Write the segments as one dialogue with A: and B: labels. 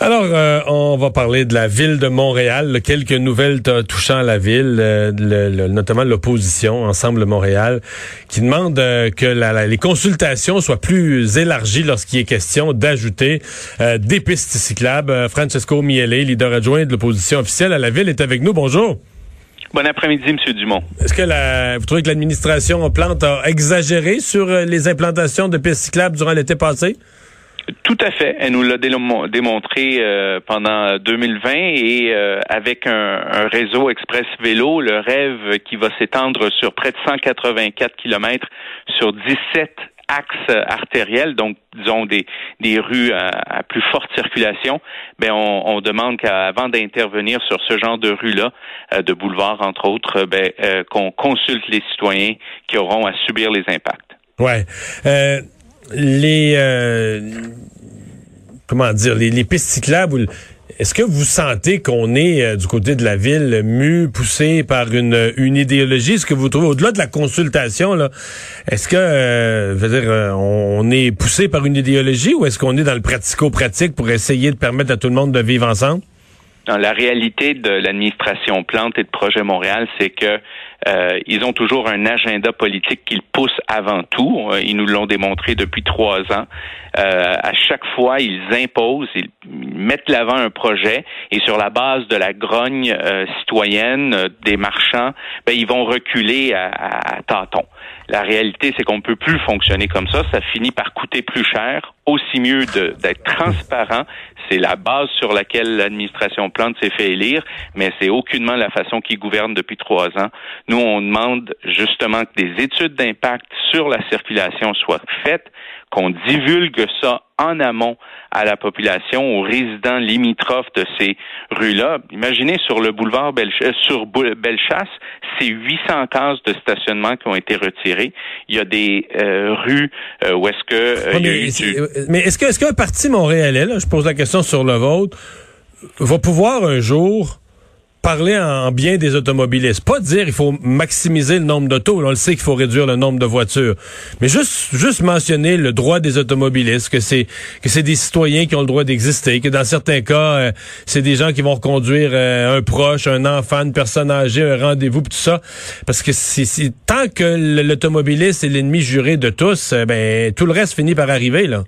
A: Alors, euh, on va parler de la ville de Montréal. Quelques nouvelles touchant la ville, euh, le- le- notamment l'opposition, Ensemble Montréal, qui demande euh, que la- la- les consultations soient plus élargies lorsqu'il est question d'ajouter euh, des pistes cyclables. Francesco Miele, leader adjoint de l'opposition officielle à la ville, est avec nous. Bonjour.
B: Bon après-midi, M. Dumont.
A: Est-ce que la, vous trouvez que l'administration Plante a exagéré sur les implantations de pistes cyclables durant l'été passé?
B: Tout à fait. Elle nous l'a démo- démontré euh, pendant 2020 et euh, avec un, réseau express vélo, le rêve qui va s'étendre sur près de 184 kilomètres sur 17 axes artériels, donc disons des, des rues à, plus forte circulation, ben on, demande qu'avant d'intervenir sur ce genre de rue-là, euh, de boulevard entre autres, ben, qu'on consulte les citoyens qui auront à subir les impacts.
A: Ouais. Les euh, comment dire les, pistes cyclables. Est-ce que vous sentez qu'on est euh, du côté de la ville mu poussé par une, idéologie? Est-ce que vous trouvez au-delà de la consultation là Est-ce que euh, euh, on, est poussé par une idéologie ou est-ce qu'on est dans le pratico-pratique pour essayer de permettre à tout le monde de vivre ensemble?
B: Non, la réalité de l'administration Plante et de Projet Montréal, c'est que euh, ils ont toujours un agenda politique qu'ils poussent avant tout. Euh, Ils nous l'ont démontré depuis trois ans. Euh, à chaque fois, ils imposent, ils mettent l'avant un projet et sur la base de la grogne euh, citoyenne euh, des marchands, ben, ils vont reculer à, à, à tâtons. La réalité, c'est qu'on ne peut plus fonctionner comme ça. Ça finit par coûter plus cher. Aussi mieux d'être transparent. C'est la base sur laquelle l'administration Plante s'est fait élire, mais c'est aucunement la façon qu'ils gouvernent depuis trois ans. Nous, on demande justement que des études d'impact sur la circulation soient faites, qu'on divulgue ça en amont à la population, aux résidents limitrophes de ces rues-là. Imaginez sur le boulevard euh, sur Bellechasse, c'est 800 cases de stationnement qui ont été retirées. Il y a des euh, rues euh, où est-ce que euh,
A: Ouais,
B: il y a
A: mais
B: eu
A: c'est-
B: du-
A: euh, mais est-ce que est-ce qu'un parti montréalais, là, je pose la question sur le vôtre, va pouvoir un jour parler en bien des automobilistes, pas dire il faut maximiser le nombre d'autos, on le sait qu'il faut réduire le nombre de voitures, mais juste juste mentionner le droit des automobilistes, que c'est que c'est des citoyens qui ont le droit d'exister, que dans certains cas euh, c'est des gens qui vont reconduire euh, un proche, un enfant, une personne âgée, un rendez-vous tout ça, parce que c'est- tant que l'automobiliste est l'ennemi juré de tous, euh, ben tout le reste finit par arriver là.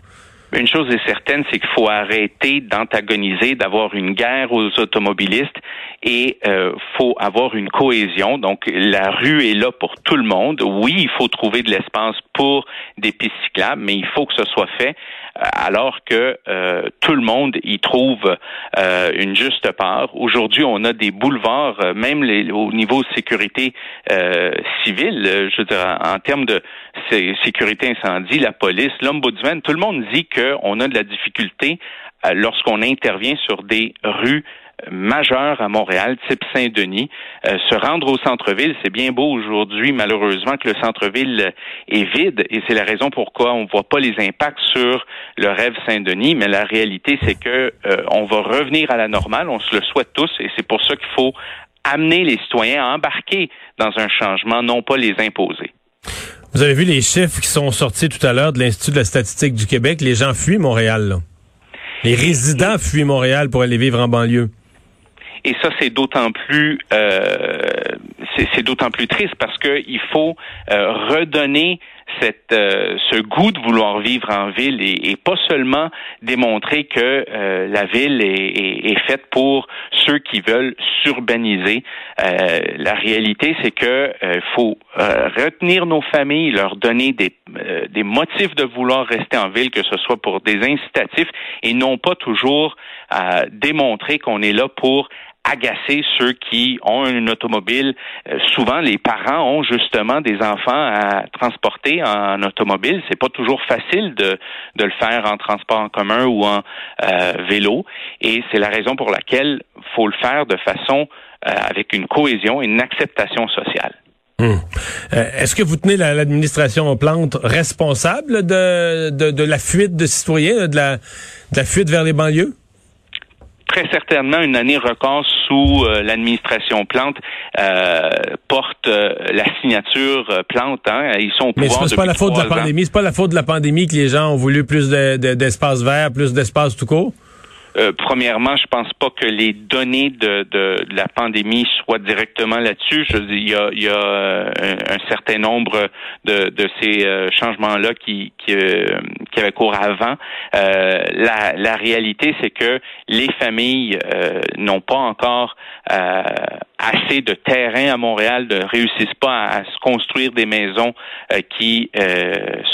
B: Une chose est certaine, c'est qu'il faut arrêter d'antagoniser, d'avoir une guerre aux automobilistes et euh, faut avoir une cohésion. Donc la rue est là pour tout le monde. Oui, il faut trouver de l'espace pour des pistes cyclables, mais il faut que ce soit fait alors que euh, tout le monde y trouve euh, une juste part. Aujourd'hui, on a des boulevards, euh, même au niveau sécurité euh, civile, euh, je veux dire, en, termes de sé- sécurité incendie, la police, l'ombudsman, tout le monde dit qu'on a de la difficulté euh, lorsqu'on intervient sur des rues majeures à Montréal, type Saint-Denis. Euh, se rendre au centre-ville, c'est bien beau aujourd'hui, malheureusement, que le centre-ville euh, est vide et c'est la raison pourquoi on ne voit pas les impacts sur le rêve Saint-Denis, mais la réalité, c'est que euh, on va revenir à la normale, on se le souhaite tous et c'est pour ça qu'il faut amener les citoyens à embarquer dans un changement, non pas les imposer.
A: Vous avez vu les chiffres qui sont sortis tout à l'heure de l'Institut de la statistique du Québec? Les gens fuient Montréal. Les résidents fuient Montréal pour aller vivre en banlieue.
B: Et ça, c'est d'autant plus euh, c'est d'autant plus triste parce que il faut euh, redonner cette, euh, ce goût de vouloir vivre en ville et, et pas seulement démontrer que euh, la ville est, est, est, faite pour ceux qui veulent s'urbaniser. Euh, la réalité, c'est que euh, faut retenir nos familles, leur donner des, euh, des motifs de vouloir rester en ville, que ce soit pour des incitatifs et non pas toujours démontrer qu'on est là pour agacer ceux qui ont une automobile. Euh, souvent, les parents ont justement des enfants à transporter en automobile. C'est pas toujours facile de, le faire en transport en commun ou en euh, vélo. Et c'est la raison pour laquelle faut le faire de façon euh, avec une cohésion et une acceptation sociale.
A: Hum. Est-ce que vous tenez l'administration Plante responsable de, la fuite de citoyens, la, de la fuite vers les banlieues?
B: Très certainement une année record sous euh, l'administration Plante euh, porte euh, la signature Plante. Hein. Ils sont au
A: Mais c'est pas la faute de la pandémie. C'est pas la faute de la pandémie que les gens ont voulu plus d'espace vert, plus d'espace tout court?
B: Euh, premièrement, je pense pas que les données de, de, la pandémie soient directement là-dessus. Je il y a, il y a euh, un, certain nombre de, de ces euh, changements-là qui, qui, qui, avaient cours avant. la, la réalité, c'est que les familles n'ont pas encore assez de terrain à Montréal, ne réussissent pas à, se construire des maisons qui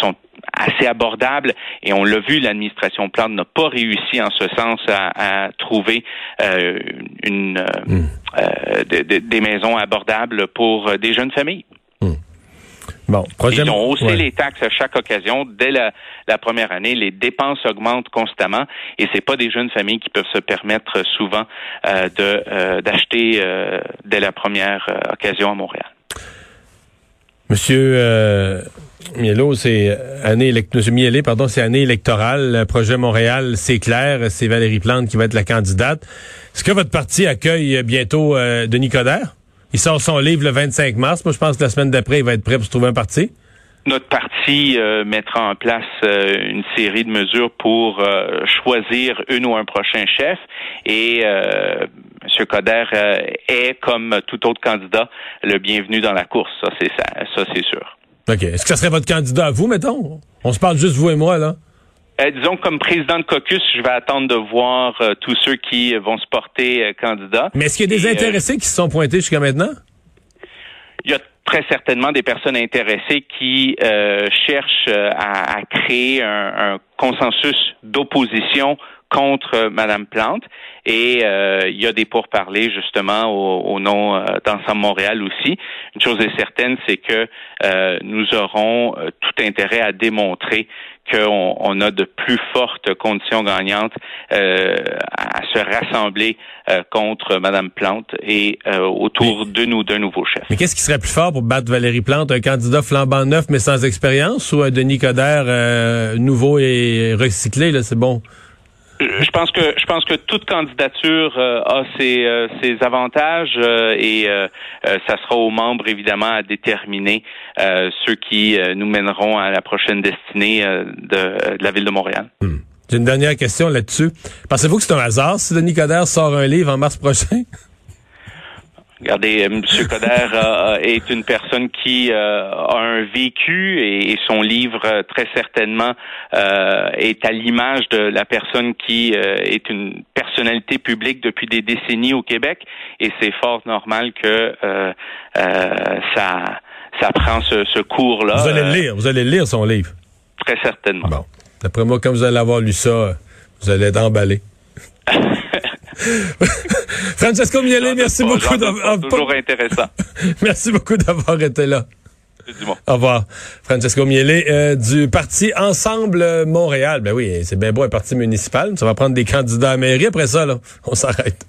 B: sont assez abordable et on l'a vu, l'administration Plante n'a pas réussi en ce sens à, trouver euh, une, euh, hmm. euh, des maisons abordables pour des jeunes familles.
A: Hmm. Bon,
B: Ils ont haussé les taxes à chaque occasion. Dès la, première année, les dépenses augmentent constamment et c'est pas des jeunes familles qui peuvent se permettre souvent de d'acheter dès la première occasion à Montréal.
A: Monsieur Mielo, c'est année Monsieur pardon, c'est année électorale. Le projet Montréal, c'est clair, c'est Valérie Plante qui va être la candidate. Est-ce que votre parti accueille bientôt euh, Denis Coderre? Il sort son livre le 25 mars. Moi, je pense que la semaine d'après, il va être prêt pour se trouver un parti.
B: Notre parti euh, mettra en place euh, une série de mesures pour choisir une ou un prochain chef et M. Coder est, comme tout autre candidat, le bienvenu dans la course. Ça, c'est ça, ça c'est sûr.
A: OK. Est-ce que ça serait votre candidat à vous, mettons? On se parle juste vous et moi, là.
B: Euh, disons comme président de caucus, je vais attendre de voir euh, tous ceux qui vont se porter euh, candidats.
A: Mais est-ce qu'il y a des intéressés qui se sont pointés jusqu'à maintenant?
B: Il y a très certainement des personnes intéressées qui cherchent à, créer un consensus d'opposition contre euh, Madame Plante et euh, il y a des pourparlers justement au, nom euh, d'Ensemble Montréal aussi. Une chose est certaine, c'est que nous aurons tout intérêt à démontrer qu'on on a de plus fortes conditions gagnantes à se rassembler contre Madame Plante et autour de nous d'un nouveau chef.
A: Mais qu'est-ce qui serait plus fort pour battre Valérie Plante, un candidat flambant neuf mais sans expérience ou un Denis Coderre nouveau et recyclé là, c'est bon?
B: Je pense que je pense que toute candidature euh, a ses, euh, ses avantages euh, et ça sera aux membres évidemment à déterminer ceux qui nous mèneront à la prochaine destinée de, la ville de Montréal.
A: Hmm. J'ai une dernière question là-dessus. Pensez-vous que c'est un hasard si Denis Coderre sort un livre en mars prochain?
B: Regardez, M. Coder est une personne qui euh, a un vécu et, son livre euh, très certainement euh, est à l'image de la personne qui est une personnalité publique depuis des décennies au Québec et c'est fort normal que ça ça prend ce, cours-là.
A: Vous allez le lire, vous allez lire son livre.
B: Très certainement.
A: Bon, d'après moi, quand vous allez avoir lu ça, vous allez être emballé. Francesco Miele, merci beaucoup
B: d'avoir... Toujours intéressant.
A: merci beaucoup d'avoir été là. Au revoir. Francesco Miele euh, du parti Ensemble Montréal. Ben oui, c'est bien beau un parti municipal. Ça va prendre des candidats à mairie après ça, là. On s'arrête.